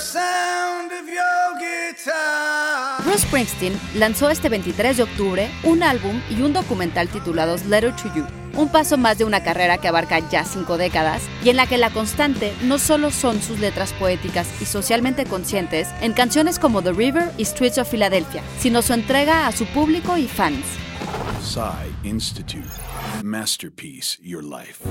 sound of your guitar. Bruce Springsteen lanzó este 23 de octubre un álbum y un documental titulados Letter to You, un paso más de una carrera que abarca ya cinco décadas y en la que la constante no solo son sus letras poéticas y socialmente conscientes en canciones como The River y Streets of Philadelphia, sino su entrega a su público y fans. Psy Institute. Masterpiece Your Life.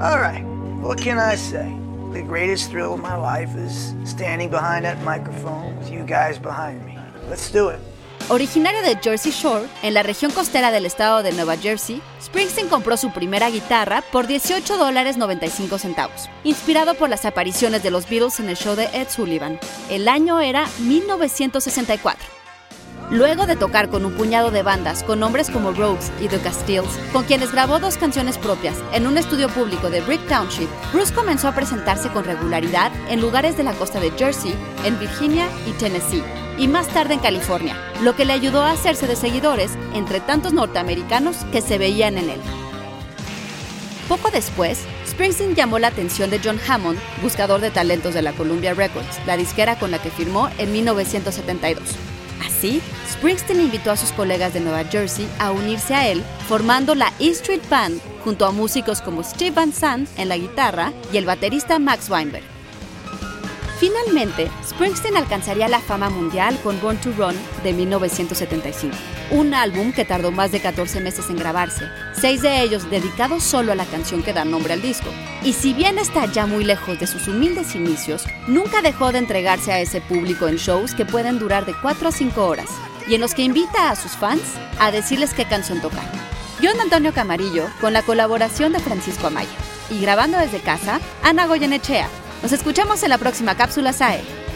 All right, what can I say? The greatest thrill of my life is standing behind that microphone with you guys behind me. Let's do it. Originario de Jersey Shore, en la región costera del estado de Nueva Jersey, Springsteen compró su primera guitarra por 18 dólares 95 centavos, inspirado por las apariciones de los Beatles en el show de Ed Sullivan. El año era 1964. Luego de tocar con un puñado de bandas con nombres como Rogues y The Castiles, con quienes grabó dos canciones propias en un estudio público de Brick Township, Bruce comenzó a presentarse con regularidad en lugares de la costa de Jersey, en Virginia y Tennessee, y más tarde en California, lo que le ayudó a hacerse de seguidores entre tantos norteamericanos que se veían en él. Poco después, Springsteen llamó la atención de John Hammond, buscador de talentos de la Columbia Records, la disquera con la que firmó en 1972. Así, Springsteen invitó a sus colegas de Nueva Jersey a unirse a él, formando la E Street Band junto a músicos como Steve Van Sant en la guitarra y el baterista Max Weinberg. Finalmente, Springsteen alcanzaría la fama mundial con Born to Run de 1975, un álbum que tardó más de 14 meses en grabarse, seis de ellos dedicados solo a la canción que da nombre al disco. Y si bien está ya muy lejos de sus humildes inicios, nunca dejó de entregarse a ese público en shows que pueden durar de 4 a 5 horas, y en los que invita a sus fans a decirles qué canción tocar. John Antonio Camarillo, con la colaboración de Francisco Amaya. Y grabando desde casa, Ana Goyenechea. Nos escuchamos en la próxima cápsula SAE.